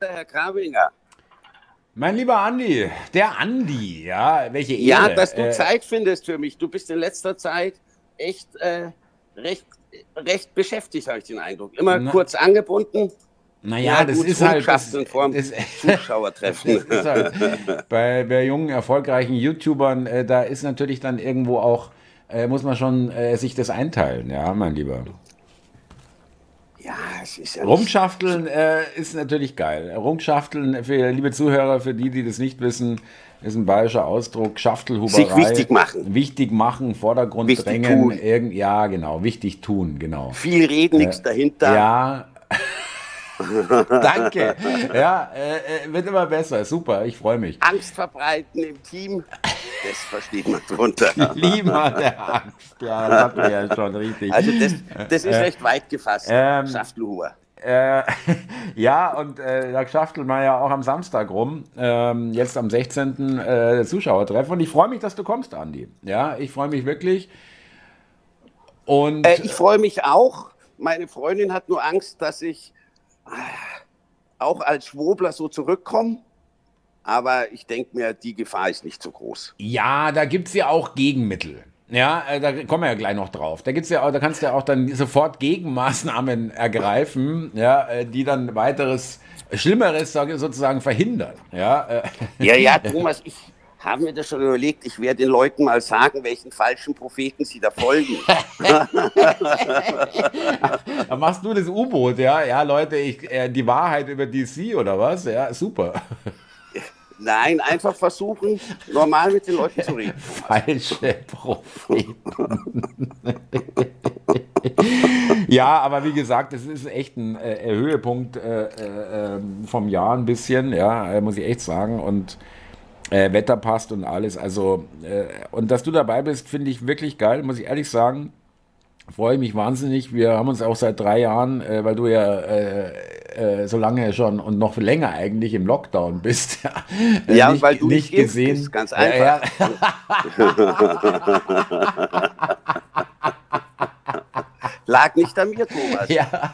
Herr Krabinger. Mein lieber Andi, der Andi, ja, welche Ehre. Ja, dass du äh, Zeit findest für mich. Du bist in letzter Zeit echt äh, recht, recht beschäftigt, habe ich den Eindruck. Immer na, kurz angebunden. Naja, ja, das gut, ist halt. Das, in Form das, Zuschauertreffen. Das halt, bei, bei jungen, erfolgreichen YouTubern, äh, da ist natürlich dann irgendwo auch, äh, muss man schon äh, sich das einteilen, ja, mein Lieber. Ja, es ist ja Rumschafteln äh, ist natürlich geil. Rumschafteln, für liebe Zuhörer, für die, die das nicht wissen, ist ein bayerischer Ausdruck. Schaftelhuberei. Sich wichtig machen. Wichtig machen, Vordergrund wichtig drängen. Tun. Irgend, ja, genau. Wichtig tun, genau. Viel reden, äh, nichts dahinter. Ja. Danke. Ja, äh, äh, wird immer besser. Super, ich freue mich. Angst verbreiten im Team, das versteht man drunter. Klima der Angst. Ja, das hatten wir ja schon richtig. Also das, das ist äh, recht weit gefasst. Ähm, Schaftelhuber. Äh, ja, und äh, da schaftelt man ja auch am Samstag rum, ähm, jetzt am 16. Äh, Zuschauertreffen. Und ich freue mich, dass du kommst, Andi. Ja, ich freue mich wirklich. Und äh, ich freue mich auch. Meine Freundin hat nur Angst, dass ich auch als Schwobler so zurückkommen. Aber ich denke mir, die Gefahr ist nicht so groß. Ja, da gibt es ja auch Gegenmittel. Ja, äh, da kommen wir ja gleich noch drauf. Da gibt's ja auch, da kannst du ja auch dann sofort Gegenmaßnahmen ergreifen, ja, äh, die dann weiteres Schlimmeres sozusagen verhindern. Ja, äh. ja, ja, Thomas, ich, haben wir das schon überlegt, ich werde den Leuten mal sagen, welchen falschen Propheten sie da folgen. da machst du das U-Boot, ja? Ja, Leute, ich, äh, die Wahrheit über DC oder was? Ja, super. Nein, einfach versuchen, normal mit den Leuten zu reden. Falsche Propheten. ja, aber wie gesagt, das ist echt ein äh, Höhepunkt äh, äh, ähm, vom Jahr ein bisschen, ja, muss ich echt sagen. Und äh, Wetter passt und alles. Also, äh, und dass du dabei bist, finde ich wirklich geil, muss ich ehrlich sagen. Freue mich wahnsinnig. Wir haben uns auch seit drei Jahren, äh, weil du ja äh, so lange schon und noch länger eigentlich im Lockdown bist, ja, äh, ja nicht, weil du nicht gesehen. Bist, ganz einfach. Ja. Lag nicht an mir, Thomas. Ja.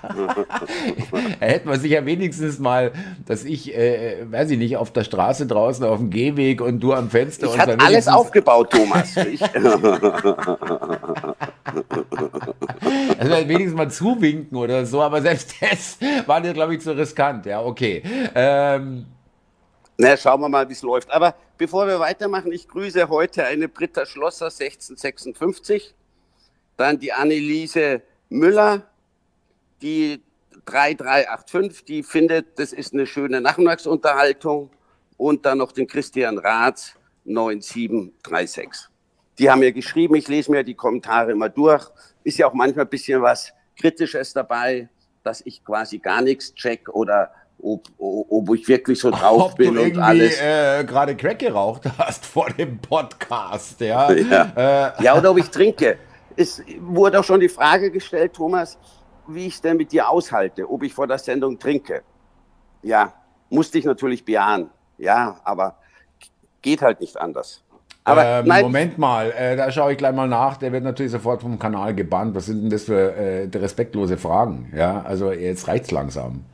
Hätten wir sich ja wenigstens mal, dass ich, äh, weiß ich nicht, auf der Straße draußen auf dem Gehweg und du am Fenster. Ich habe alles aufgebaut, Thomas. also wenigstens mal zuwinken oder so, aber selbst das war dir, glaube ich, zu riskant. Ja, okay. Ähm, na, schauen wir mal, wie es läuft. Aber bevor wir weitermachen, ich grüße heute eine Britta Schlosser 1656, dann die Anneliese Müller, die 3385, die findet, das ist eine schöne Nachmittagsunterhaltung. Und dann noch den Christian Rath 9736. Die haben mir geschrieben, ich lese mir die Kommentare immer durch. Ist ja auch manchmal ein bisschen was Kritisches dabei, dass ich quasi gar nichts check oder ob, ob ich wirklich so drauf ob bin du und alles. Äh, gerade Crack geraucht hast vor dem Podcast, ja. Ja, äh. ja oder ob ich trinke es wurde auch schon die Frage gestellt, Thomas, wie ich es denn mit dir aushalte, ob ich vor der Sendung trinke. Ja, musste ich natürlich bejahen. Ja, aber geht halt nicht anders. Aber ähm, Moment mal, äh, da schaue ich gleich mal nach. Der wird natürlich sofort vom Kanal gebannt. Was sind denn das für äh, respektlose Fragen? Ja, also jetzt reicht's langsam.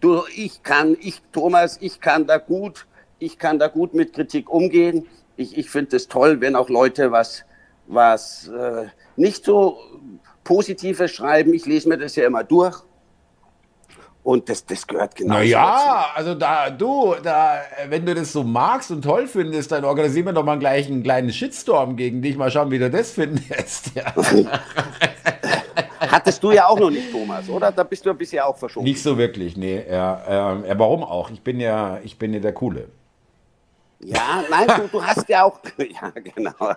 Du, ich kann, ich, Thomas, ich kann da gut, ich kann da gut mit Kritik umgehen. Ich, ich finde es toll, wenn auch Leute was, was äh, nicht so positive schreiben. Ich lese mir das ja immer durch. Und das, das gehört genau Naja, also da, du, da, wenn du das so magst und toll findest, dann organisieren wir doch mal gleich einen kleinen Shitstorm gegen dich. Mal schauen, wie du das findest. Ja. Hattest du ja auch noch nicht, Thomas, oder? Da bist du bisher auch verschoben. Nicht so wirklich, nee. Ja, äh, warum auch? Ich bin ja, ich bin ja der Coole. Ja, nein, du, du hast ja auch, ja, genau.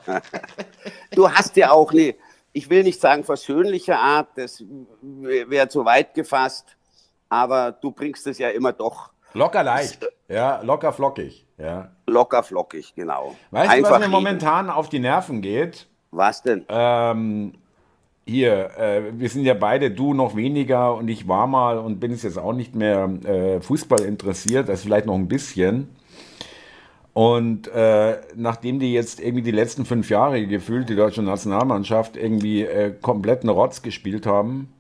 Du hast ja auch eine, ich will nicht sagen versöhnliche Art, das wäre zu weit gefasst, aber du bringst es ja immer doch. Locker leicht, ja, locker flockig, ja. Locker flockig, genau. Weißt Einfach du, was mir momentan auf die Nerven geht? Was denn? Ähm, hier, äh, wir sind ja beide, du noch weniger und ich war mal und bin es jetzt auch nicht mehr äh, Fußball interessiert, das vielleicht noch ein bisschen. Und äh, nachdem die jetzt irgendwie die letzten fünf Jahre gefühlt die deutsche Nationalmannschaft irgendwie äh, kompletten Rotz gespielt haben,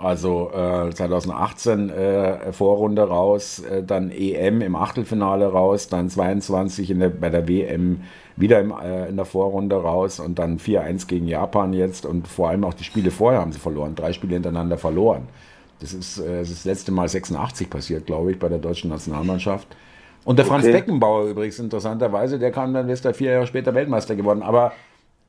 Also äh, 2018 äh, Vorrunde raus, äh, dann EM im Achtelfinale raus, dann 22 in der, bei der WM wieder im, äh, in der Vorrunde raus und dann 4-1 gegen Japan jetzt und vor allem auch die Spiele vorher haben sie verloren, drei Spiele hintereinander verloren. Das ist, äh, das, ist das letzte Mal 86 passiert, glaube ich, bei der deutschen Nationalmannschaft. Und der Franz Beckenbauer übrigens, interessanterweise, der kam dann, ist da vier Jahre später Weltmeister geworden. Aber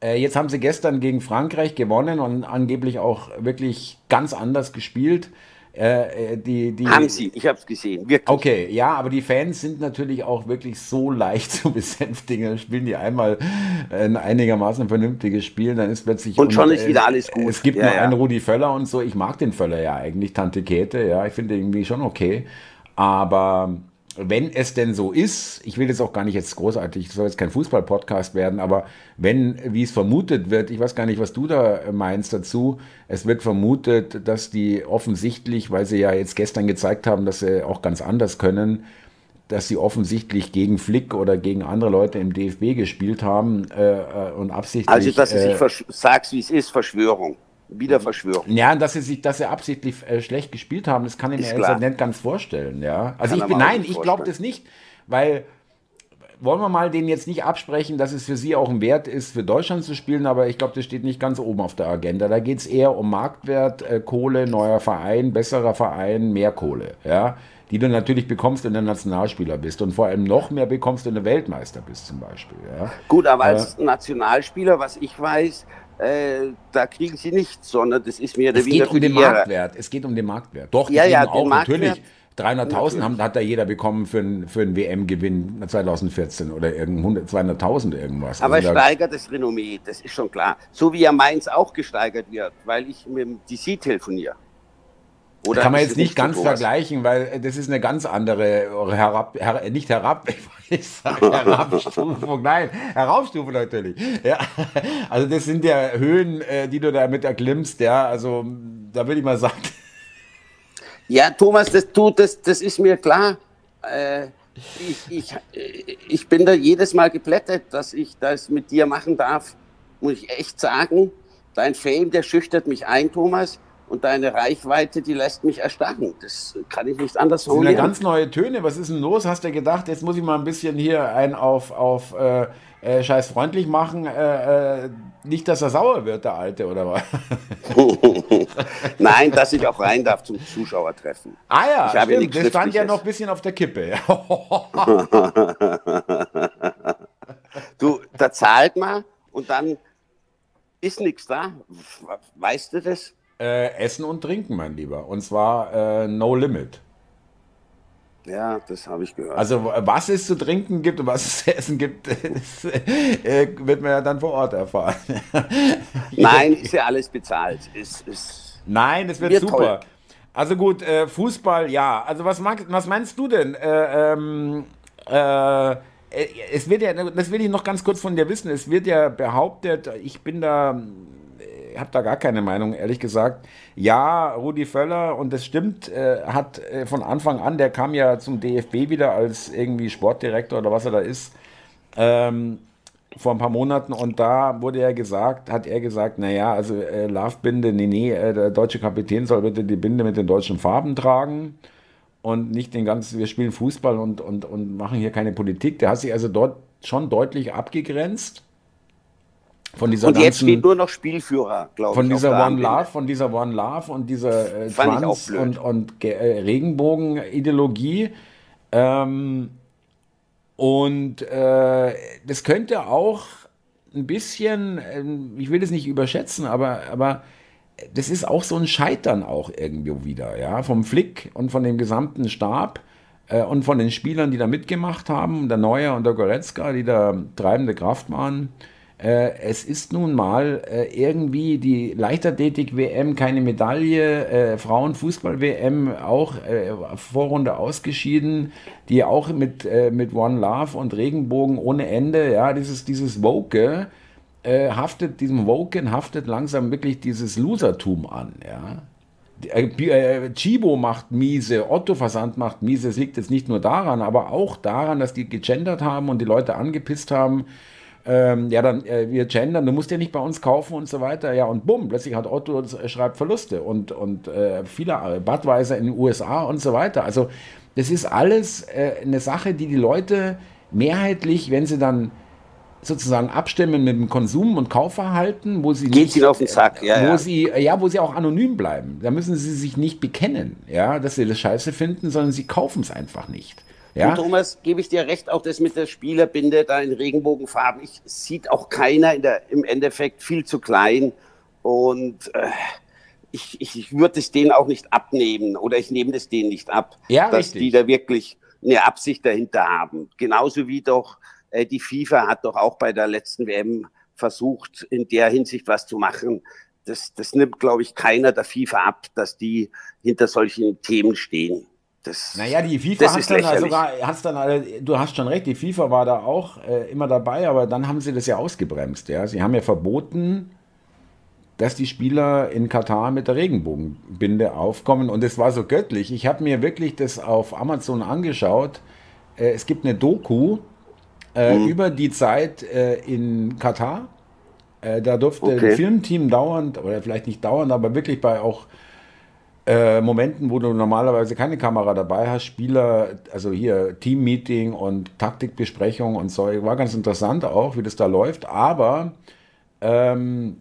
jetzt haben sie gestern gegen Frankreich gewonnen und angeblich auch wirklich ganz anders gespielt. Äh, äh, die, die, Haben sie, ich habe es gesehen, wirklich. Okay, ja, aber die Fans sind natürlich auch wirklich so leicht zu besänftigen. Dann spielen die einmal ein einigermaßen vernünftiges Spiel, dann ist plötzlich. Und schon ist wieder alles gut. Es gibt ja, noch ja. einen Rudi Völler und so. Ich mag den Völler ja eigentlich, Tante Käthe, ja, ich finde irgendwie schon okay. Aber wenn es denn so ist, ich will jetzt auch gar nicht jetzt großartig, es soll jetzt kein Fußball-Podcast werden, aber wenn, wie es vermutet wird, ich weiß gar nicht, was du da meinst dazu, es wird vermutet, dass die offensichtlich, weil sie ja jetzt gestern gezeigt haben, dass sie auch ganz anders können, dass sie offensichtlich gegen Flick oder gegen andere Leute im DFB gespielt haben äh, äh und absichtlich. Also, dass du äh, sagst, wie es ist, Verschwörung. Wieder Verschwörung. Ja, dass sie sich, dass sie absichtlich äh, schlecht gespielt haben, das kann ich mir jetzt nicht ganz vorstellen. Ja, also ich bin, nein, ich glaube das nicht, weil wollen wir mal denen jetzt nicht absprechen, dass es für sie auch ein Wert ist, für Deutschland zu spielen, aber ich glaube, das steht nicht ganz oben auf der Agenda. Da geht es eher um Marktwert, äh, Kohle, neuer Verein, besserer Verein, mehr Kohle, ja, die du natürlich bekommst, wenn du Nationalspieler bist und vor allem noch mehr bekommst, wenn du Weltmeister bist zum Beispiel. Ja. Gut, aber als Nationalspieler, was ich weiß, äh, da kriegen sie nichts, sondern das ist mehr oder weniger. Es geht um den Marktwert. Es geht um den Marktwert. Doch, ja, ja, auch natürlich. 300.000 hat da jeder bekommen für, einen, für einen WM-Gewinn 2014 oder 200.000 irgendwas. Aber also steigert das Renommee, das ist schon klar. So wie ja Meins auch gesteigert wird, weil ich mit dem DC telefoniere. Oder kann man jetzt nicht ganz sowas? vergleichen, weil das ist eine ganz andere herab, her, nicht herab, ich sage Herabstufung, nein, Heraufstufung natürlich. Ja, also das sind ja Höhen, äh, die du damit erklimmst, ja, also da würde ich mal sagen. Ja, Thomas, das, du, das, das ist mir klar. Äh, ich, ich, ich bin da jedes Mal geplättet, dass ich das mit dir machen darf, muss ich echt sagen. Dein Fame, der schüchtert mich ein, Thomas und deine Reichweite, die lässt mich erstarren. Das kann ich nicht anders formulieren. Das sind ja ganz neue Töne. Was ist denn los? Hast du gedacht, jetzt muss ich mal ein bisschen hier ein auf, auf äh, äh, scheiß freundlich machen? Äh, äh nicht, dass er sauer wird, der Alte, oder was? Nein, dass ich auch rein darf zum Zuschauertreffen. Ah ja, ich habe stimmt. das stand ja noch ein bisschen auf der Kippe. du, da zahlt man und dann ist nichts da. Weißt du das? Äh, Essen und Trinken, mein Lieber. Und zwar äh, No Limit. Ja, das habe ich gehört. Also was es zu trinken gibt und was es zu essen gibt, das, äh, wird man ja dann vor Ort erfahren. Nein, ist ja alles bezahlt. Ist, ist Nein, es wird, wird super. Toll. Also gut, äh, Fußball, ja. Also was, mag, was meinst du denn? Äh, ähm, äh, es wird ja, das will ich noch ganz kurz von dir wissen. Es wird ja behauptet, ich bin da habe da gar keine Meinung, ehrlich gesagt. Ja, Rudi Völler, und das stimmt, äh, hat äh, von Anfang an, der kam ja zum DFB wieder als irgendwie Sportdirektor oder was er da ist, ähm, vor ein paar Monaten. Und da wurde er gesagt, hat er gesagt, naja, also äh, Love-Binde, nee, nee, äh, der deutsche Kapitän soll bitte die Binde mit den deutschen Farben tragen und nicht den ganzen, wir spielen Fußball und, und, und machen hier keine Politik. Der hat sich also dort schon deutlich abgegrenzt. Von dieser und jetzt steht nur noch Spielführer, glaube ich. Von dieser One Love, von dieser One Love und dieser äh, Trans- und, und äh, Regenbogen-Ideologie. Ähm, und äh, das könnte auch ein bisschen, äh, ich will es nicht überschätzen, aber, aber das ist auch so ein Scheitern auch irgendwie wieder, ja, vom Flick und von dem gesamten Stab äh, und von den Spielern, die da mitgemacht haben, der Neuer und der Goretzka, die da treibende Kraft waren. Äh, es ist nun mal äh, irgendwie die Leichtathletik-WM keine Medaille, äh, Frauenfußball-WM auch Vorrunde ausgeschieden, die auch mit, mit One Love und Regenbogen ohne Ende, ja, dieses, dieses Woke, haftet, diesem Woken haftet langsam wirklich dieses Losertum an, ja. Chibo macht miese, Otto Versand macht miese. Es liegt jetzt nicht nur daran, aber auch daran, dass die gegendert haben und die Leute angepisst haben ähm, ja, dann äh, wir gendern, du musst ja nicht bei uns kaufen und so weiter. Ja, und bumm, plötzlich hat Otto äh, schreibt Verluste und, und äh, viele äh, Budweiser in den USA und so weiter. Also das ist alles äh, eine Sache, die die Leute mehrheitlich, wenn sie dann sozusagen abstimmen mit dem Konsum- und Kaufverhalten, wo sie Geht nicht, auf den Sack, ja, wo ja. sie ja, wo sie auch anonym bleiben. Da müssen sie sich nicht bekennen, ja, dass sie das Scheiße finden, sondern sie kaufen es einfach nicht. Ja? Und Thomas, gebe ich dir recht, auch das mit der Spielerbinde da in Regenbogenfarben, ich, sieht auch keiner in der, im Endeffekt viel zu klein. Und äh, ich, ich, ich würde es denen auch nicht abnehmen oder ich nehme es denen nicht ab, ja, dass richtig. die da wirklich eine Absicht dahinter haben. Genauso wie doch äh, die FIFA hat doch auch bei der letzten WM versucht, in der Hinsicht was zu machen. Das, das nimmt, glaube ich, keiner der FIFA ab, dass die hinter solchen Themen stehen. Das, naja, die FIFA hat dann sogar, hat's dann, du hast schon recht, die FIFA war da auch äh, immer dabei, aber dann haben sie das ja ausgebremst. Ja? Sie haben ja verboten, dass die Spieler in Katar mit der Regenbogenbinde aufkommen und es war so göttlich. Ich habe mir wirklich das auf Amazon angeschaut. Äh, es gibt eine Doku äh, mhm. über die Zeit äh, in Katar. Äh, da durfte okay. ein Filmteam dauernd, oder vielleicht nicht dauernd, aber wirklich bei auch äh, Momenten, wo du normalerweise keine Kamera dabei hast, Spieler, also hier Teammeeting und Taktikbesprechung und so, war ganz interessant auch, wie das da läuft, aber ähm,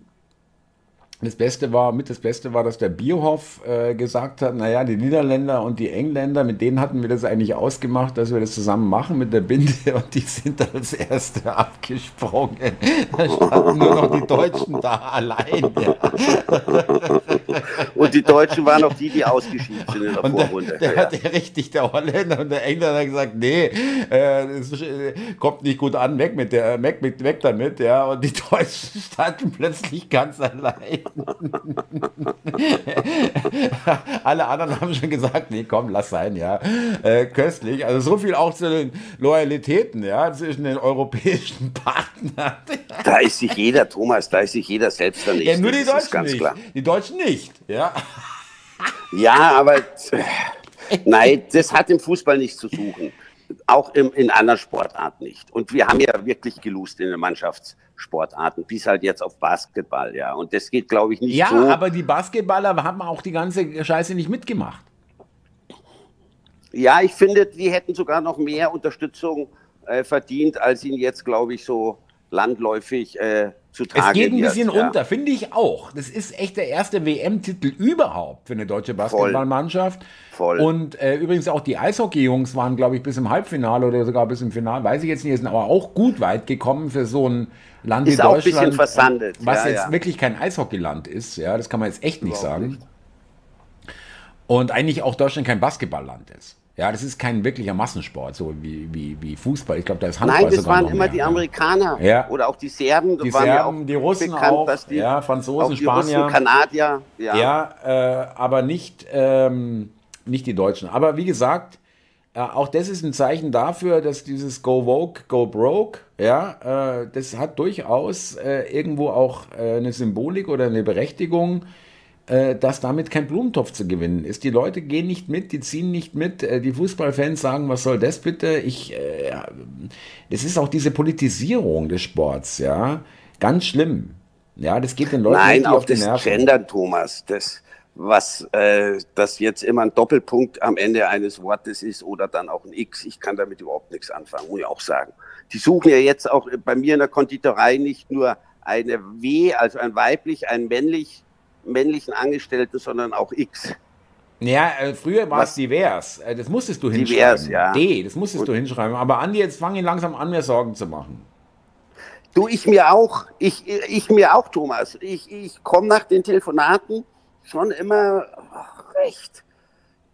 das Beste war, mit das Beste war, dass der Bierhoff äh, gesagt hat, naja, die Niederländer und die Engländer, mit denen hatten wir das eigentlich ausgemacht, dass wir das zusammen machen mit der Binde und die sind als Erste abgesprungen. Da standen nur noch die Deutschen da allein. Und die Deutschen waren auch die, die ausgeschieden sind in der und Vorrunde. Der, der ja. hat ja richtig, der Holländer und der Engländer hat gesagt, nee, äh, das äh, kommt nicht gut an, weg mit der, weg, mit, weg damit, ja. Und die Deutschen standen plötzlich ganz allein. Alle anderen haben schon gesagt, nee, komm, lass sein, ja. Äh, köstlich. Also so viel auch zu den Loyalitäten, ja, zwischen den europäischen Partnern. da ist sich jeder, Thomas, da ist sich jeder selbst dann nicht. Ja, nur die Deutschen nicht. Klar. Die Deutschen nicht, ja. Ja, aber nein, das hat im Fußball nichts zu suchen auch im, in anderen Sportarten nicht. Und wir haben ja wirklich gelust in den Mannschaftssportarten, bis halt jetzt auf Basketball, ja. Und das geht, glaube ich, nicht ja, so. Ja, aber die Basketballer haben auch die ganze Scheiße nicht mitgemacht. Ja, ich finde, die hätten sogar noch mehr Unterstützung äh, verdient, als ihnen jetzt, glaube ich, so landläufig äh, zutage Es geht ein bisschen wird, unter, ja. finde ich auch. Das ist echt der erste WM-Titel überhaupt für eine deutsche Basketballmannschaft. Voll. Und äh, übrigens auch die Eishockey-Jungs waren, glaube ich, bis im Halbfinale oder sogar bis im Finale, weiß ich jetzt nicht, sind aber auch gut weit gekommen für so ein Land ist wie Deutschland. Ist auch ein bisschen versandet. Was ja, jetzt ja. wirklich kein Eishockeyland ist, ja, das kann man jetzt echt nicht Überhaupt sagen. Nicht. Und eigentlich auch Deutschland kein Basketballland ist. Ja, das ist kein wirklicher Massensport, so wie, wie, wie Fußball. Ich glaube, da ist Handball Nein, das waren immer mehr, die Amerikaner ja. oder auch die Serben. Die Serben, ja die Russen bekannt, auch, die, ja, Franzosen, Spanier. Russen, Kanadier. Ja, ja äh, aber nicht, ähm, nicht die Deutschen. Aber wie gesagt, äh, auch das ist ein Zeichen dafür, dass dieses Go Woke, Go Broke, ja, äh, das hat durchaus äh, irgendwo auch äh, eine Symbolik oder eine Berechtigung dass damit kein Blumentopf zu gewinnen ist. Die Leute gehen nicht mit, die ziehen nicht mit. Äh, die Fußballfans sagen, was soll das bitte? Ich, äh, es ist auch diese Politisierung des Sports, ja, ganz schlimm. Ja, das geht den Leuten Nein, nicht auf die Nerven. Nein, auch das Gendern, Thomas, das was äh, das jetzt immer ein Doppelpunkt am Ende eines Wortes ist oder dann auch ein X. Ich kann damit überhaupt nichts anfangen, muss ich auch sagen. Die suchen ja jetzt auch bei mir in der Konditorei nicht nur eine W, also ein weiblich, ein männlich männlichen Angestellten, sondern auch X. Ja, äh, früher war es divers. Äh, das musstest du hinschreiben. Divers, ja. D, das musstest Und du hinschreiben. Aber Andi, jetzt fange ich langsam an, mir Sorgen zu machen. Du, ich mir auch. Ich, ich mir auch, Thomas. Ich, ich komme nach den Telefonaten schon immer ach, recht.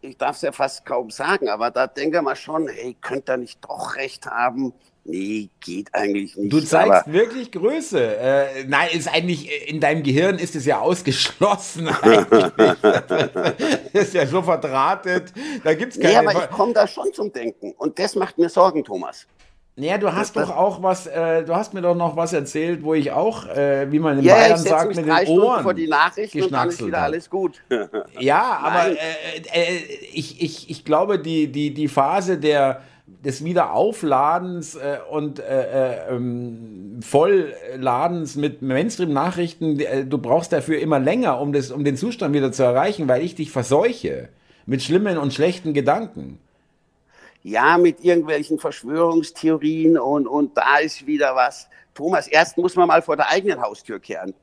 Ich darf es ja fast kaum sagen, aber da denke man schon, hey, könnt ihr nicht doch recht haben? Nee, geht eigentlich nicht. Du zeigst wirklich Größe. Äh, nein, ist eigentlich äh, in deinem Gehirn ist es ja ausgeschlossen. ist ja so verdrahtet. Da gibt's keine. Nee, aber ich komme da schon zum Denken und das macht mir Sorgen, Thomas. Naja, du hast das, doch auch was, äh, du hast mir doch noch was erzählt, wo ich auch, äh, wie man in ja, Bayern sagt, mit den Ohren vor die Nachricht und dann ist wieder alles gut. ja, aber äh, äh, ich, ich, ich glaube, die, die, die Phase der des Wiederaufladens äh, und äh, äh, ähm, Vollladens mit Mainstream-Nachrichten, äh, du brauchst dafür immer länger, um, das, um den Zustand wieder zu erreichen, weil ich dich verseuche mit schlimmen und schlechten Gedanken. Ja, mit irgendwelchen Verschwörungstheorien und, und da ist wieder was. Thomas, erst muss man mal vor der eigenen Haustür kehren.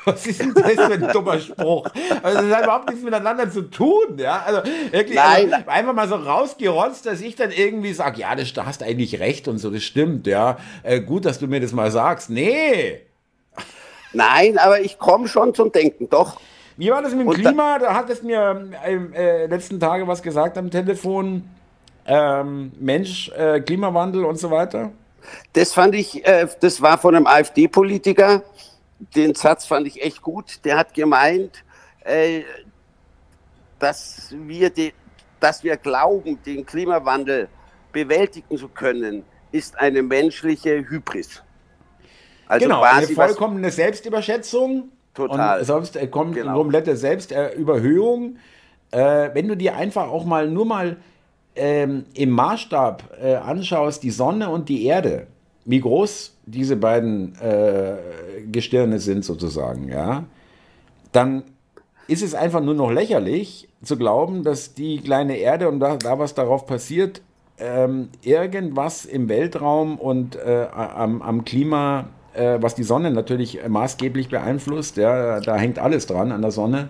Was ist denn das für ein dummer Spruch? Also das hat überhaupt nichts miteinander zu tun, ja. Also wirklich Nein. Also, einfach mal so rausgerotzt, dass ich dann irgendwie sage, ja, das, da hast eigentlich recht und so, das stimmt, ja. Äh, gut, dass du mir das mal sagst. Nee. Nein, aber ich komme schon zum Denken, doch. Wie war das mit dem Und Klima? Da hat es mir äh, äh, letzten Tage was gesagt am Telefon. Ähm, Mensch, äh, Klimawandel und so weiter. Das fand ich, äh, das war von einem AfD-Politiker. Den Satz fand ich echt gut. Der hat gemeint, äh, dass wir, die, dass wir glauben, den Klimawandel bewältigen zu können, ist eine menschliche Hybris. Also genau, eine vollkommene Selbstüberschätzung. Total. Und selbst, äh, kom Genau. komplette Selbstüberhöhung. Äh, wenn du dir einfach auch mal nur mal ähm, im Maßstab äh, anschaust, die Sonne und die Erde, wie groß diese beiden äh, Gestirne sind sozusagen, ja, dann ist es einfach nur noch lächerlich zu glauben, dass die kleine Erde und da, da was darauf passiert, ähm, irgendwas im Weltraum und äh, am, am Klima, äh, was die Sonne natürlich maßgeblich beeinflusst, ja, da hängt alles dran an der Sonne.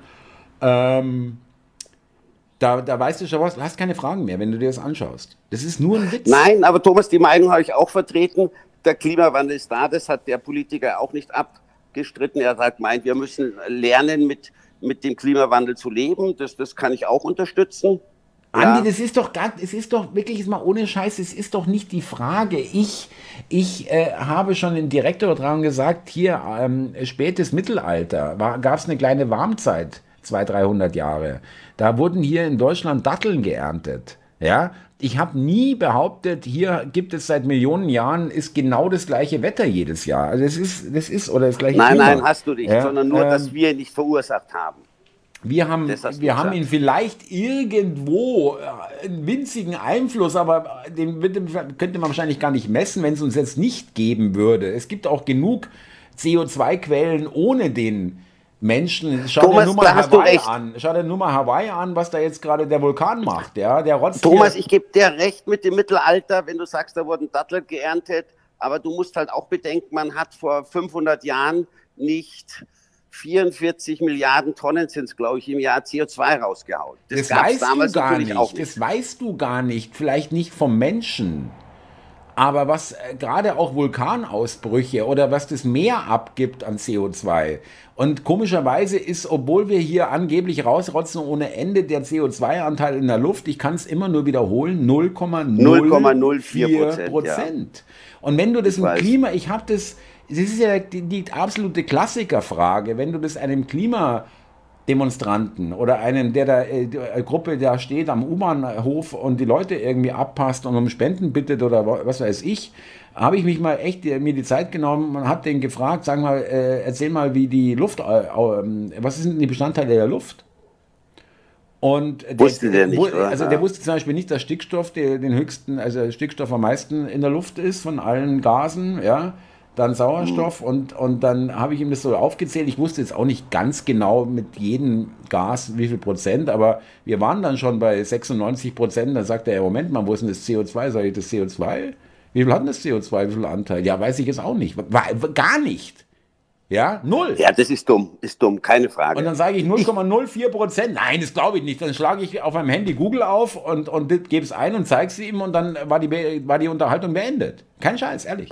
Ähm, da, da weißt du schon was, du hast keine Fragen mehr, wenn du dir das anschaust. Das ist nur ein Witz. Nein, aber Thomas, die Meinung habe ich auch vertreten. Der Klimawandel ist da, das hat der Politiker auch nicht abgestritten. Er hat gemeint, wir müssen lernen, mit, mit dem Klimawandel zu leben. Das, das kann ich auch unterstützen. Andi, das ist doch gar, es ist doch wirklich mal ohne Scheiß, es ist doch nicht die Frage. Ich, ich äh, habe schon in Direktübertragung gesagt, hier ähm, spätes Mittelalter gab es eine kleine Warmzeit, 200, 300 Jahre. Da wurden hier in Deutschland Datteln geerntet. Ja, ich habe nie behauptet, hier gibt es seit Millionen Jahren ist genau das gleiche Wetter jedes Jahr. Also es ist, das ist oder das gleiche Nein, Klima. nein, hast du nicht, Ja, sondern nur, ähm, dass wir ihn nicht verursacht haben. wir haben, Das wir haben ihn vielleicht irgendwo äh, einen winzigen Einfluss, aber den könnte man wahrscheinlich gar nicht messen, wenn es uns jetzt nicht geben würde. Es gibt auch genug CO2-Quellen ohne den Menschen. Schau Thomas, dir nur mal Hawaii an. Schau dir nur mal Hawaii an, was da jetzt gerade der Vulkan macht. Ja, der rotzt Thomas, hier- ich gebe dir recht mit dem Mittelalter, wenn du sagst, da wurden Datteln geerntet. Aber du musst halt auch bedenken, man hat vor 500 Jahren nicht 44 Milliarden Tonnen sind es, glaube ich, im Jahr CO2 rausgehauen. Das, gab's weißt du gar nicht. auch Das weißt du gar nicht. Vielleicht nicht vom Menschen. Aber was äh, gerade auch Vulkanausbrüche oder was das Meer abgibt an CO2. Und komischerweise ist, obwohl wir hier angeblich rausrotzen ohne Ende, der CO2-Anteil in der Luft, ich kann es immer nur wiederholen, 0,04 0,04%, Prozent. Und wenn du das Ich im weiß. Klima, ich habe das, das ist ja die, die absolute Klassikerfrage, wenn du das einem Klima Demonstranten oder einem, der da äh, die, äh, Gruppe da steht am U-Bahnhof und die Leute irgendwie abpasst und um Spenden bittet oder wa- was weiß ich, habe ich mich mal echt äh, mir die Zeit genommen und habe den gefragt, sag mal, äh, erzähl mal, wie die Luft, äh, äh, was sind die Bestandteile der Luft? Und der, Wusste der nicht, oder? Also der wusste zum Beispiel nicht, dass Stickstoff der, den höchsten, also Stickstoff am meisten in der Luft ist von allen Gasen, ja. Dann Sauerstoff und, und dann habe ich ihm das so aufgezählt. Ich wusste jetzt auch nicht ganz genau mit jedem Gas wie viel Prozent, aber wir waren dann schon bei 96 Prozent. Dann sagt er, Moment mal, wo ist denn das CO2? Sag ich, das CO2? Wie viel hat denn das CO2? Wie viel Anteil? Ja, weiß ich jetzt auch nicht. War, gar nicht. Ja, null. Ja, das ist dumm, ist dumm, keine Frage. Und dann sage ich 0,04 Prozent. Nein, das glaube ich nicht. Dann schlage ich auf meinem Handy Google auf und, und gebe es ein und zeige es ihm und dann war die, war die Unterhaltung beendet. Kein Scheiß, ehrlich.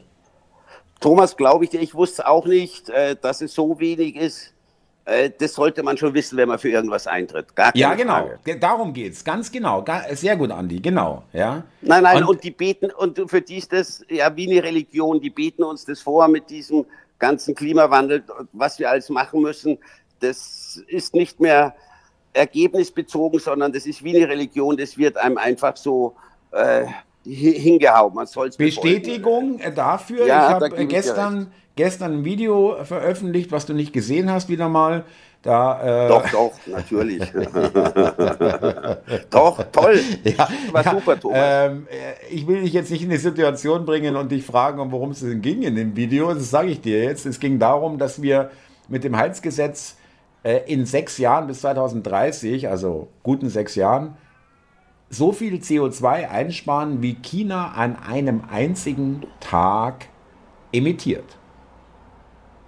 Thomas, glaube ich dir, ich wusste auch nicht, äh, dass es so wenig ist. Äh, das sollte man schon wissen, wenn man für irgendwas eintritt. Ja, genau. Frage. Ge- Darum geht's. Ganz genau. Sehr gut, Andi. Genau. Ja. Nein, nein, Und- und, die beten, und für die ist das ja wie eine Religion, die beten uns das vor mit diesem ganzen Klimawandel, was wir alles machen müssen. Das ist nicht mehr ergebnisbezogen, sondern das ist wie eine Religion, das wird einem einfach so äh, hingehauen. Man soll's befolgen. Bestätigung äh, dafür. Ja, ich da habe äh, dir gestern, gestern ein Video veröffentlicht, was du nicht gesehen hast, wieder mal. Da, äh doch, doch, natürlich. doch, toll. Ja, war ja, super, Thomas. Ähm, äh, ich will dich jetzt nicht in die Situation bringen und dich fragen, worum es denn ging in dem Video. Das sage ich dir jetzt. Es ging darum, dass wir mit dem Heizgesetz äh, in sechs Jahren bis 2030, also guten sechs Jahren, so viel CO2 einsparen, wie China an einem einzigen Tag emittiert.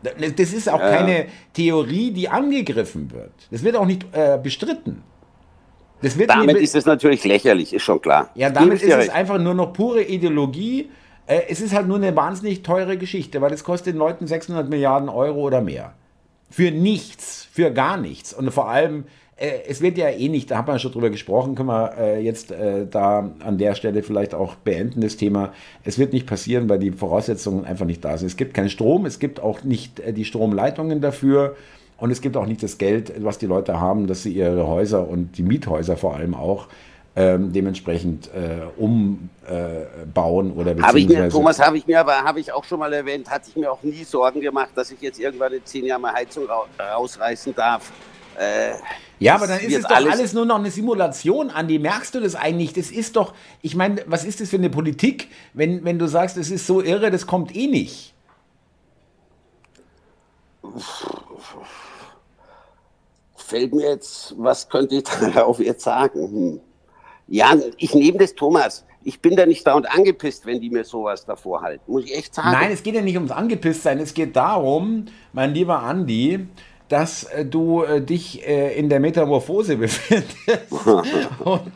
Das ist auch ja. keine Theorie, die angegriffen wird. Das wird auch nicht äh, bestritten. Damit ist es natürlich lächerlich, ist schon klar. Ja, damit ist es einfach nur noch pure Ideologie. Äh, es ist halt nur eine wahnsinnig teure Geschichte, weil es kostet den Leuten 600 Milliarden Euro oder mehr. Für nichts, für gar nichts. Und vor allem es wird ja eh nicht, da haben wir schon drüber gesprochen, können wir äh, jetzt äh, da an der Stelle vielleicht auch beenden, das Thema. Es wird nicht passieren, weil die Voraussetzungen einfach nicht da sind. Es gibt keinen Strom, es gibt auch nicht äh, die Stromleitungen dafür und es gibt auch nicht das Geld, was die Leute haben, dass sie ihre Häuser und die Miethäuser vor allem auch ähm, dementsprechend äh, umbauen äh, oder beziehungsweise... Habe ich mir, Thomas, habe ich mir aber, habe ich auch schon mal erwähnt, hatte ich mir auch nie Sorgen gemacht, dass ich jetzt irgendwann in zehn Jahren mal Heizung rausreißen darf. Äh, ja, aber dann ist es doch alles, alles, nur noch eine Simulation, Andi. Merkst du das eigentlich? Das ist doch, ich meine, was ist das für eine Politik, wenn, wenn du sagst, es ist so irre, das kommt eh nicht? Fällt mir jetzt, was könnte ich darauf jetzt sagen? Hm. Ja, ich nehme das, Thomas. Ich bin da nicht da und angepisst, wenn die mir sowas davor halten. Muss ich echt sagen. Nein, es geht ja nicht ums Angepisst sein. Es geht darum, mein lieber Andi, dass äh, du äh, dich äh, in der Metamorphose befindest und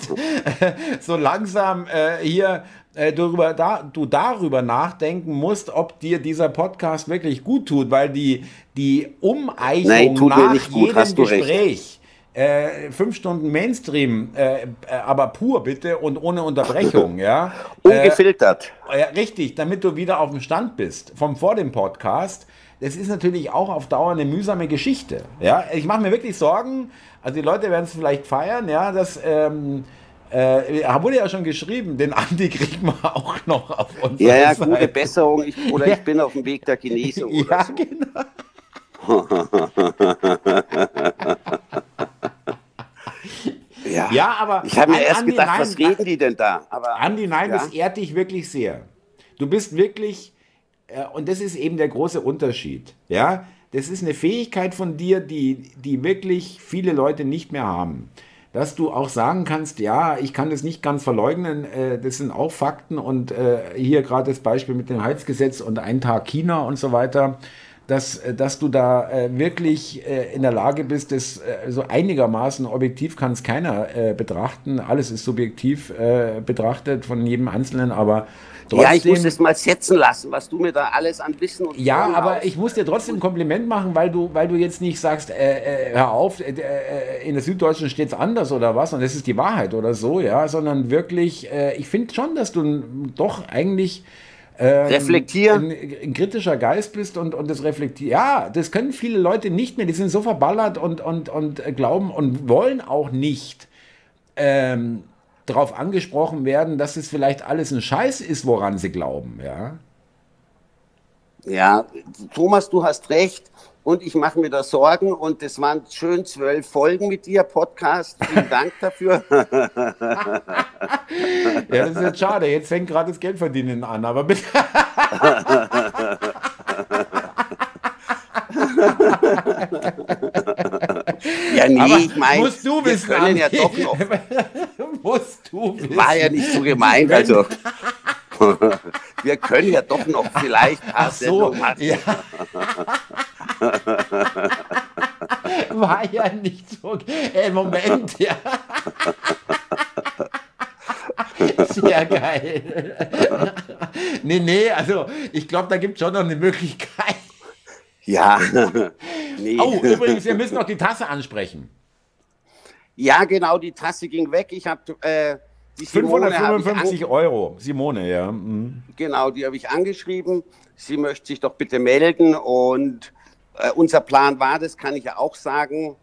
so langsam hier darüber, da, du darüber nachdenken musst, ob dir dieser Podcast wirklich gut tut, weil die, die Umeichung Nein, nach jedem Gespräch äh, fünf Stunden Mainstream, äh, aber pur bitte und ohne Unterbrechung, ja. Ungefiltert. Äh, richtig, damit du wieder auf dem Stand bist vom vor dem Podcast das ist natürlich auch auf Dauer eine mühsame Geschichte. Ja, ich mache mir wirklich Sorgen. Also die Leute werden es vielleicht feiern, ja, dass ähm, äh, wurde ja schon geschrieben, den Andi kriegen wir auch noch auf uns. Ja, ja, Seite. gute Besserung. Ich, oder ja. ich bin auf dem Weg der Genesung. ja, so. genau. ja. ja, aber. Ich habe mir erst Andi, gedacht, nein, was reden die denn da? Aber, Andi, nein, ja. das ehrt dich wirklich sehr. Du bist wirklich äh, und das ist eben der große Unterschied. Ja, das ist eine Fähigkeit von dir, die, die wirklich viele Leute nicht mehr haben. Dass du auch sagen kannst, ja, ich kann das nicht ganz verleugnen, äh, das sind auch Fakten und äh, hier gerade das Beispiel mit dem Heizgesetz und ein Tag China und so weiter, dass, dass du da wirklich in der Lage bist, das so einigermaßen objektiv kann es keiner betrachten, alles ist subjektiv betrachtet von jedem Einzelnen, aber Trotzdem, ja, ich muss es mal setzen lassen, was du mir da alles an Wissen und Ja, aber hast. ich muss dir trotzdem ein Kompliment machen, weil du, weil du jetzt nicht sagst, äh, äh, hör auf, äh, äh in der Süddeutschen steht es anders oder was und das ist die Wahrheit oder so, ja, sondern wirklich, äh, ich finde schon, dass du doch eigentlich ähm, reflektieren. Ein, ein, kritischer Geist bist und, und das reflektiert. Ja, das können viele Leute nicht mehr. Die sind so verballert und, und, und glauben und wollen auch nicht ähm, darauf angesprochen werden, dass es vielleicht alles ein Scheiß ist, woran sie glauben, ja. Ja, Thomas, du hast recht und ich mache mir da Sorgen und es waren schön zwölf Folgen mit dir, Podcast. Vielen Dank dafür. ja, das ist jetzt schade. Jetzt fängt gerade das Geldverdienen an, aber bitte. ja, nee, aber ich meine, musst du wissen, wir können ja doch noch. musst du wissen. War ja nicht so gemeint, also. wir können ja doch noch vielleicht paar so. Ja. War ja nicht so. Äh, Moment, ja. Sehr geil. nee, nee, also ich glaube, da gibt es schon noch eine Möglichkeit. Ja. nee. Oh, übrigens, wir müssen noch die Tasse ansprechen. Ja, genau, die Tasse ging weg. Ich habe äh, die 555 Euro. Simone, ja. Mhm. Genau, die habe ich angeschrieben. Sie möchte sich doch bitte melden. Und äh, unser Plan war, das kann ich ja auch sagen,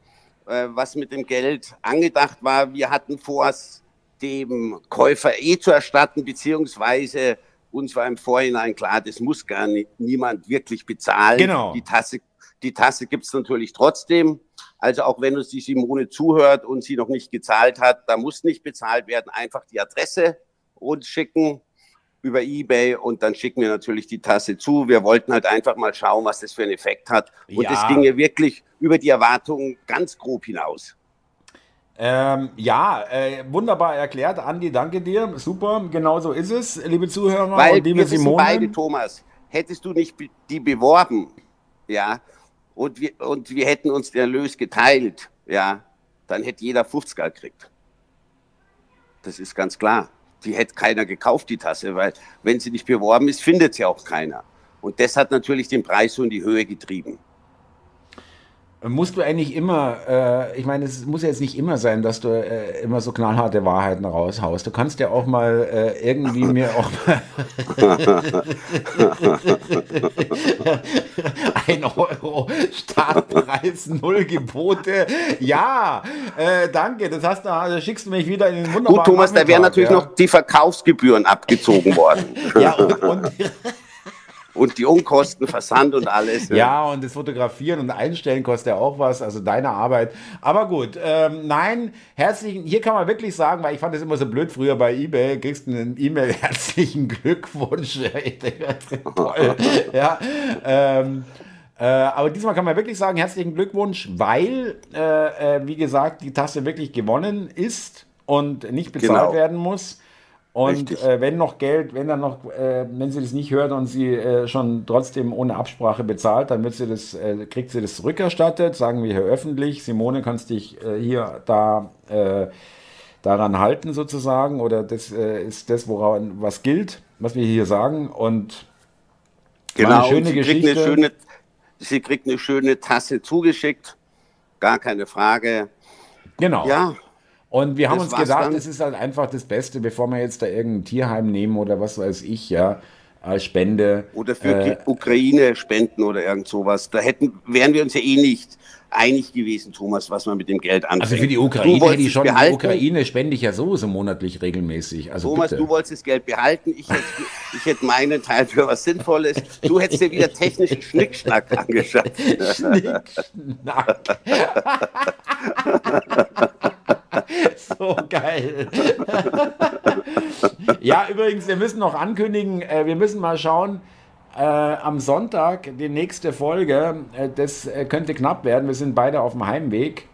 äh, was mit dem Geld angedacht war. Wir hatten vor, es dem Käufer eh zu erstatten, beziehungsweise uns war im Vorhinein klar, das muss gar nicht, niemand wirklich bezahlen. Genau. Die Tasse, die Tasse gibt es natürlich trotzdem. Also auch wenn uns die Simone zuhört und sie noch nicht gezahlt hat, da muss nicht bezahlt werden. Einfach die Adresse uns schicken über eBay und dann schicken wir natürlich die Tasse zu. Wir wollten halt einfach mal schauen, was das für einen Effekt hat. Und es ja. ging ja wirklich über die Erwartungen ganz grob hinaus. Ähm, ja, äh, wunderbar erklärt, Andi, danke dir. Super, genau so ist es, liebe Zuhörer Weil und liebe wir Simone. beide, Thomas, hättest du nicht die beworben, ja, und wir, und wir hätten uns den Erlös geteilt, ja, dann hätte jeder 50 gekriegt. Das ist ganz klar die hätte keiner gekauft, die Tasse, weil wenn sie nicht beworben ist, findet sie auch keiner. Und das hat natürlich den Preis so in die Höhe getrieben. Musst du eigentlich immer, äh, ich meine, es muss ja jetzt nicht immer sein, dass du äh, immer so knallharte Wahrheiten raushaust. Du kannst ja auch mal äh, irgendwie mir auch mal ein Euro Startpreis, null Gebote. Ja, äh, danke, das hast du, also schickst du mich wieder in den wunderbaren Gut, Thomas, da wären natürlich ja. noch die Verkaufsgebühren abgezogen worden. ja, und, und und die Unkosten, Versand und alles. Ja. ja, und das Fotografieren und Einstellen kostet ja auch was, also deine Arbeit. Aber gut, ähm, nein, herzlichen, hier kann man wirklich sagen, weil ich fand das immer so blöd früher bei eBay, kriegst du einen E-Mail, herzlichen Glückwunsch. Toll. ja, ähm, äh, aber diesmal kann man wirklich sagen, herzlichen Glückwunsch, weil, äh, äh, wie gesagt, die Tasse wirklich gewonnen ist und nicht bezahlt genau. werden muss. Und äh, wenn noch Geld, wenn dann noch, äh, wenn sie das nicht hört und sie äh, schon trotzdem ohne Absprache bezahlt, dann wird sie das, äh, kriegt sie das zurückerstattet, sagen wir hier öffentlich. Simone, kannst dich äh, hier da äh, daran halten sozusagen, oder das ist das, woran was gilt, was wir hier sagen. Und genau, eine schöne sie Geschichte. Kriegt eine schöne, sie kriegt eine schöne Tasse zugeschickt, gar keine Frage. Genau. Ja, und wir haben das uns gedacht, es ist halt einfach das Beste, bevor wir jetzt da irgendein Tierheim nehmen oder was weiß ich, ja, Spende. Oder für äh, die Ukraine spenden oder irgend sowas. Da hätten, wären wir uns ja eh nicht einig gewesen, Thomas, was man mit dem Geld anfängt. Also für die Ukraine hätte ich schon, behalten. die Ukraine spende ich ja sowieso monatlich regelmäßig. Also Thomas, bitte. du wolltest das Geld behalten, ich hätte, ich hätte meinen Teil für was Sinnvolles. Du hättest dir wieder technischen Schnickschnack angeschafft. Schnickschnack. so geil. ja, übrigens, wir müssen noch ankündigen, äh, wir müssen mal schauen, äh, am Sonntag die nächste Folge, äh, das äh, könnte knapp werden. Wir sind beide auf dem Heimweg.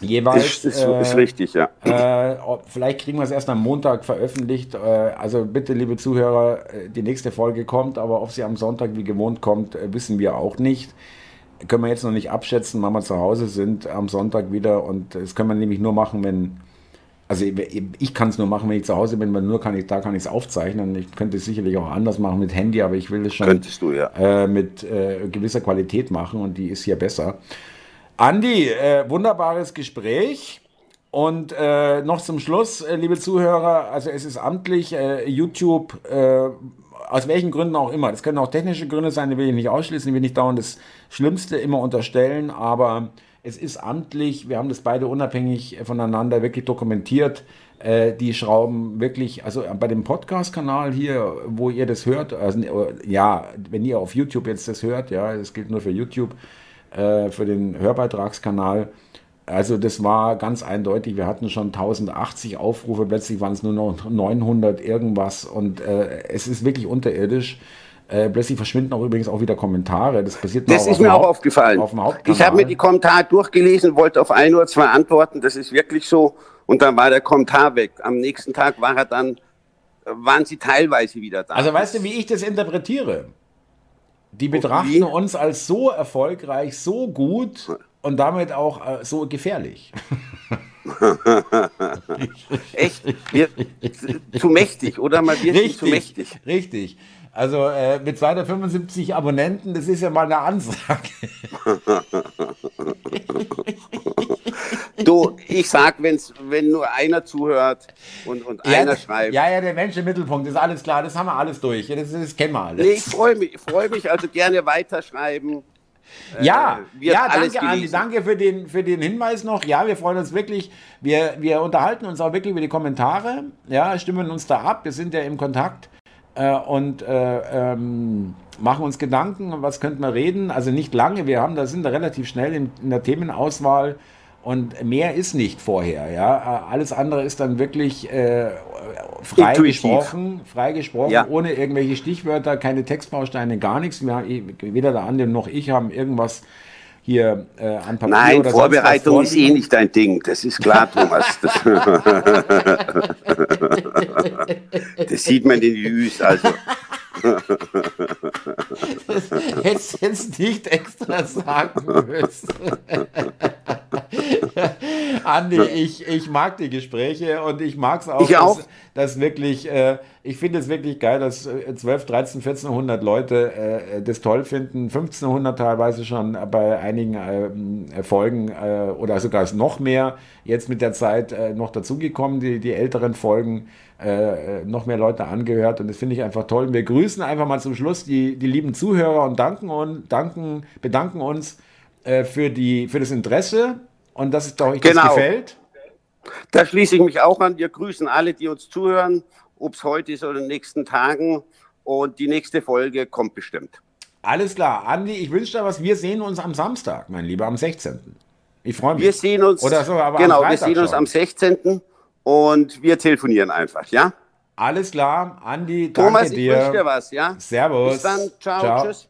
Jeweils. Ist, ist, ist richtig, ja. Äh, vielleicht kriegen wir es erst am Montag veröffentlicht. Äh, also bitte, liebe Zuhörer, die nächste Folge kommt, aber ob sie am Sonntag wie gewohnt kommt, wissen wir auch nicht können wir jetzt noch nicht abschätzen, wann wir zu Hause sind am Sonntag wieder. Und das können wir nämlich nur machen, wenn, also ich kann es nur machen, wenn ich zu Hause bin, weil nur kann ich, da kann ich es aufzeichnen. Ich könnte es sicherlich auch anders machen mit Handy, aber ich will es schon Könntest du, ja. äh, mit äh, gewisser Qualität machen und die ist hier besser. Andi, äh, wunderbares Gespräch. Und äh, noch zum Schluss, äh, liebe Zuhörer, also es ist amtlich, äh, YouTube aus welchen Gründen auch immer. Das können auch technische Gründe sein, die will ich nicht ausschließen, die will ich dauernd das Schlimmste immer unterstellen, aber es ist amtlich, wir haben das beide unabhängig voneinander wirklich dokumentiert. Äh, die schrauben wirklich, also bei dem Podcast-Kanal hier, wo ihr das hört, also, ja, wenn ihr auf YouTube jetzt das hört, ja, das gilt nur für YouTube, äh, für den Hörbeitragskanal, also das war ganz eindeutig, wir hatten schon 1080 Aufrufe, plötzlich waren es nur noch 900 irgendwas und äh, es ist wirklich unterirdisch. Äh, plötzlich verschwinden auch übrigens auch wieder Kommentare. Das passiert Das ist mir auch aufgefallen. ich habe mir die Kommentare durchgelesen, wollte auf ein oder zwei antworten. Das ist wirklich so. Und dann war der Kommentar weg. Am nächsten Tag war er dann, waren sie teilweise wieder da. Also weißt du, wie ich das interpretiere? Die betrachten uns als so erfolgreich, so gut und damit auch äh, so gefährlich. Echt? Wir, zu mächtig, oder? Mal wir richtig, zu mächtig. Richtig. Also äh, mit 275 Abonnenten, das ist ja mal eine Ansage. du, ich sag, wenn's, wenn nur einer zuhört und, und ja, einer schreibt. Ja, ja, der Mensch im Mittelpunkt, ist alles klar, das haben wir alles durch. Das, das kennen wir alles. Nee, ich freue mich, freu mich, also gerne weiterschreiben. Ja, äh, ja, danke, Andi, danke für den, für den Hinweis noch. Ja, wir freuen uns wirklich. Wir, wir unterhalten uns auch wirklich über die Kommentare. Ja, stimmen uns da ab. Wir sind ja im Kontakt äh, und äh, ähm, machen uns Gedanken, was könnten wir reden. Also nicht lange, wir haben, da sind wir relativ schnell in, in der Themenauswahl und mehr ist nicht vorher. Ja, alles andere ist dann wirklich äh, frei Intuitiv. gesprochen, frei gesprochen, ja. ohne irgendwelche Stichwörter, keine Textbausteine, gar nichts. Wir, weder der andere noch ich haben irgendwas hier äh, an Papier Nein, oder Vorbereitung ist eh nicht dein Ding, das ist klar, Thomas. Das, das sieht man in den Jüs, also. Das hättest jetzt nicht extra sagen müssen. Andi, ich, ich mag die Gespräche und ich mag es auch, ich auch. Dass, dass wirklich, äh, ich finde es wirklich geil, dass 12, 13, 1400 Leute äh, das toll finden, 1500 teilweise schon bei einigen äh, Folgen oder sogar noch mehr, jetzt mit der Zeit äh, noch dazugekommen, die, die älteren Folgen. Äh, noch mehr Leute angehört und das finde ich einfach toll. Wir grüßen einfach mal zum Schluss die, die lieben Zuhörer und danken, und, danken, bedanken uns äh, für, die, für das Interesse und dass es euch genau. das gefällt. Da schließe ich mich auch an. Wir grüßen alle, die uns zuhören, ob es heute ist oder in den nächsten Tagen. Und die nächste Folge kommt bestimmt. Alles klar. Andi, ich wünsche dir was. Wir sehen uns am Samstag, mein Lieber, am 16. Ich freue mich. Wir sehen uns. Oder so, aber genau, wir sehen schon. uns am 16. und wir telefonieren einfach, ja? Alles klar. Andi, danke Thomas, dir. Thomas, ich wünsche dir was, ja? Servus. Bis dann. Ciao. Ciao. Tschüss.